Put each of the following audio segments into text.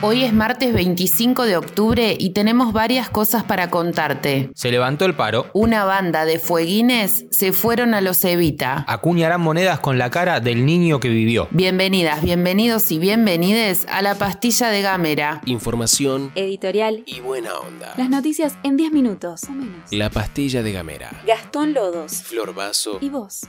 Hoy es martes 25 de octubre y tenemos varias cosas para contarte. Se levantó el paro. Una banda de fueguines se fueron a los Evita. Acuñarán monedas con la cara del niño que vivió. Bienvenidas, bienvenidos y bienvenides a la pastilla de Gamera. Información Editorial. y buena onda. Las noticias en 10 minutos o menos. La pastilla de Gamera. Gastón Lodos. Flor Vaso. ¿Y vos?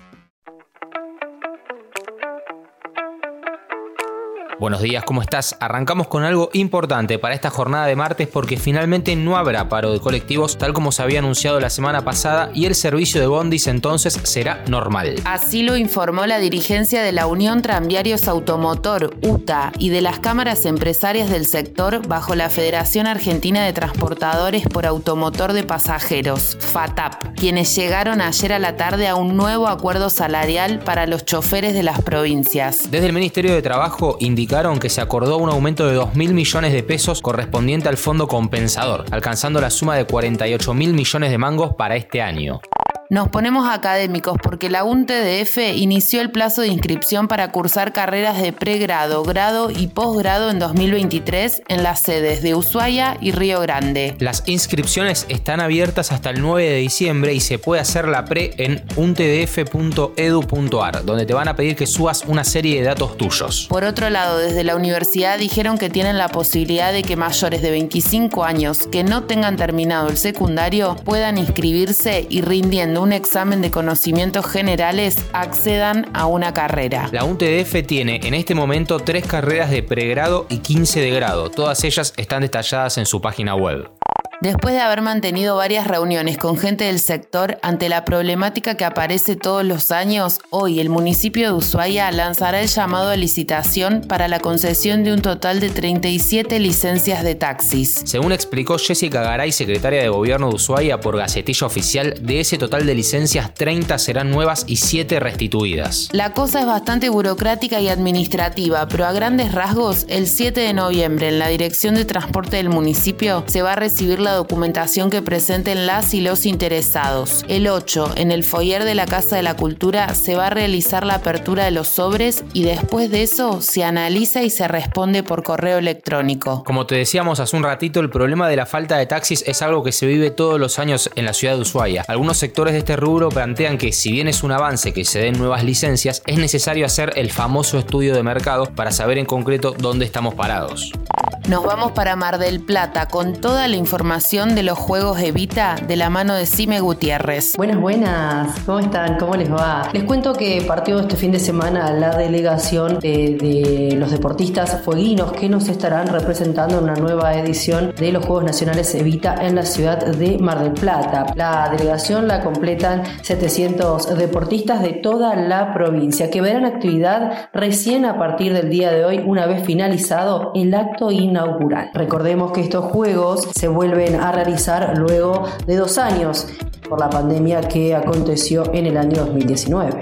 Buenos días, ¿cómo estás? Arrancamos con algo importante para esta jornada de martes porque finalmente no habrá paro de colectivos tal como se había anunciado la semana pasada y el servicio de bondis entonces será normal. Así lo informó la dirigencia de la Unión Tranviarios Automotor, UTA, y de las cámaras empresarias del sector bajo la Federación Argentina de Transportadores por Automotor de Pasajeros, FATAP, quienes llegaron ayer a la tarde a un nuevo acuerdo salarial para los choferes de las provincias. Desde el Ministerio de Trabajo que se acordó un aumento de 2 mil millones de pesos correspondiente al fondo compensador, alcanzando la suma de 48 mil millones de mangos para este año. Nos ponemos académicos porque la UNTDF inició el plazo de inscripción para cursar carreras de pregrado, grado y posgrado en 2023 en las sedes de Ushuaia y Río Grande. Las inscripciones están abiertas hasta el 9 de diciembre y se puede hacer la pre en untdf.edu.ar, donde te van a pedir que subas una serie de datos tuyos. Por otro lado, desde la universidad dijeron que tienen la posibilidad de que mayores de 25 años que no tengan terminado el secundario puedan inscribirse y rindiendo un examen de conocimientos generales accedan a una carrera. La UNTDF tiene en este momento tres carreras de pregrado y 15 de grado. Todas ellas están detalladas en su página web. Después de haber mantenido varias reuniones con gente del sector ante la problemática que aparece todos los años, hoy el municipio de Ushuaia lanzará el llamado a licitación para la concesión de un total de 37 licencias de taxis. Según explicó Jessica Garay, secretaria de Gobierno de Ushuaia por Gacetilla Oficial, de ese total de licencias 30 serán nuevas y 7 restituidas. La cosa es bastante burocrática y administrativa, pero a grandes rasgos, el 7 de noviembre en la Dirección de Transporte del municipio se va a recibir la documentación que presenten las y los interesados. El 8, en el foyer de la Casa de la Cultura, se va a realizar la apertura de los sobres y después de eso se analiza y se responde por correo electrónico. Como te decíamos hace un ratito, el problema de la falta de taxis es algo que se vive todos los años en la ciudad de Ushuaia. Algunos sectores de este rubro plantean que si bien es un avance que se den nuevas licencias, es necesario hacer el famoso estudio de mercado para saber en concreto dónde estamos parados. Nos vamos para Mar del Plata con toda la información de los Juegos Evita de la mano de Cime Gutiérrez. Buenas, buenas. ¿Cómo están? ¿Cómo les va? Les cuento que partió este fin de semana la delegación de, los deportistas fueguinos que nos estarán representando en una nueva edición de los Juegos Nacionales Evita en la ciudad de Mar del Plata. La delegación la completan 700 deportistas de toda la provincia que verán actividad recién a partir del día de hoy una vez finalizado el acto inaugural. Recordemos que estos Juegos se vuelven a realizar luego de dos años por la pandemia que aconteció en el año 2019.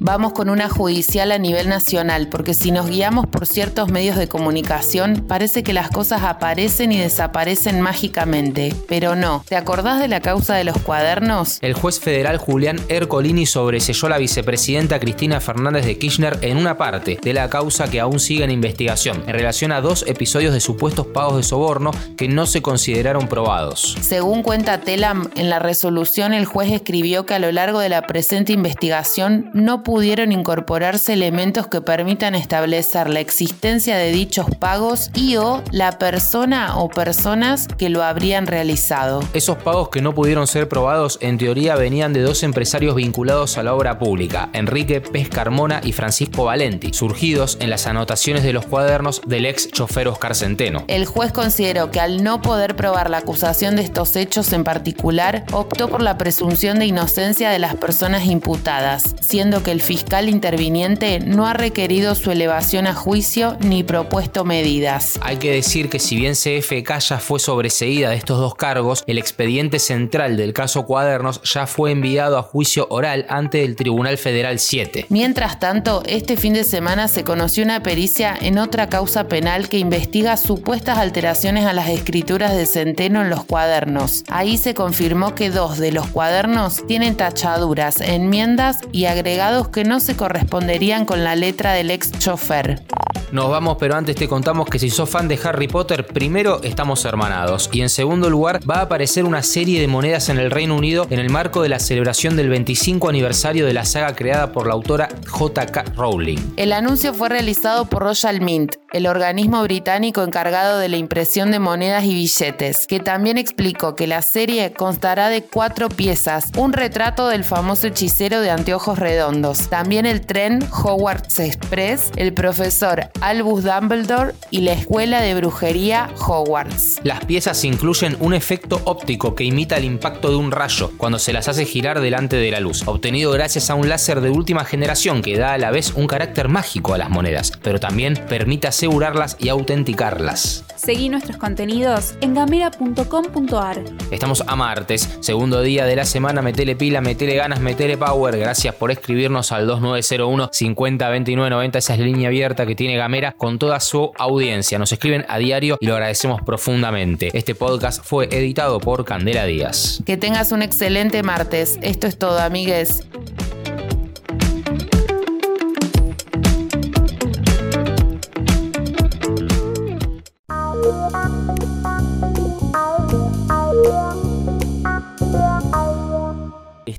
Vamos con una judicial a nivel nacional, porque si nos guiamos por ciertos medios de comunicación, parece que las cosas aparecen y desaparecen mágicamente, pero no. ¿Te acordás de la causa de los cuadernos? El juez federal Julián Ercolini sobreselló a la vicepresidenta Cristina Fernández de Kirchner en una parte de la causa que aún sigue en investigación, en relación a dos episodios de supuestos pagos de soborno que no se consideraron probados. Según cuenta Telam, en la resolución el juez escribió que a lo largo de la presente investigación no pudieron incorporarse elementos que permitan establecer la existencia de dichos pagos y o la persona o personas que lo habrían realizado. Esos pagos que no pudieron ser probados en teoría venían de dos empresarios vinculados a la obra pública, Enrique Pez Carmona y Francisco Valenti, surgidos en las anotaciones de los cuadernos del ex chofer Oscar Centeno. El juez consideró que al no poder probar la acusación de estos hechos en particular, optó por la presunción de inocencia de las personas imputadas, siendo que el el fiscal interviniente no ha requerido su elevación a juicio ni propuesto medidas. Hay que decir que si bien CFK ya fue sobreseída de estos dos cargos, el expediente central del caso Cuadernos ya fue enviado a juicio oral ante el Tribunal Federal 7. Mientras tanto, este fin de semana se conoció una pericia en otra causa penal que investiga supuestas alteraciones a las escrituras de Centeno en los cuadernos. Ahí se confirmó que dos de los cuadernos tienen tachaduras, enmiendas y agregados que no se corresponderían con la letra del ex chofer. Nos vamos, pero antes te contamos que si sos fan de Harry Potter, primero estamos hermanados y en segundo lugar va a aparecer una serie de monedas en el Reino Unido en el marco de la celebración del 25 aniversario de la saga creada por la autora J.K. Rowling. El anuncio fue realizado por Royal Mint, el organismo británico encargado de la impresión de monedas y billetes, que también explicó que la serie constará de cuatro piezas, un retrato del famoso hechicero de anteojos redondos, también el tren Hogwarts Express, el profesor Albus Dumbledore y la escuela de brujería Hogwarts. Las piezas incluyen un efecto óptico que imita el impacto de un rayo cuando se las hace girar delante de la luz, obtenido gracias a un láser de última generación que da a la vez un carácter mágico a las monedas, pero también permite asegurarlas y autenticarlas. Seguí nuestros contenidos en gamera.com.ar. Estamos a martes, segundo día de la semana, metele pila, metele ganas, metele power. Gracias por escribirnos al 2901 50 29 90, esa es la línea abierta que tiene Gamera con toda su audiencia. Nos escriben a diario y lo agradecemos profundamente. Este podcast fue editado por Candela Díaz. Que tengas un excelente martes. Esto es todo, amigues.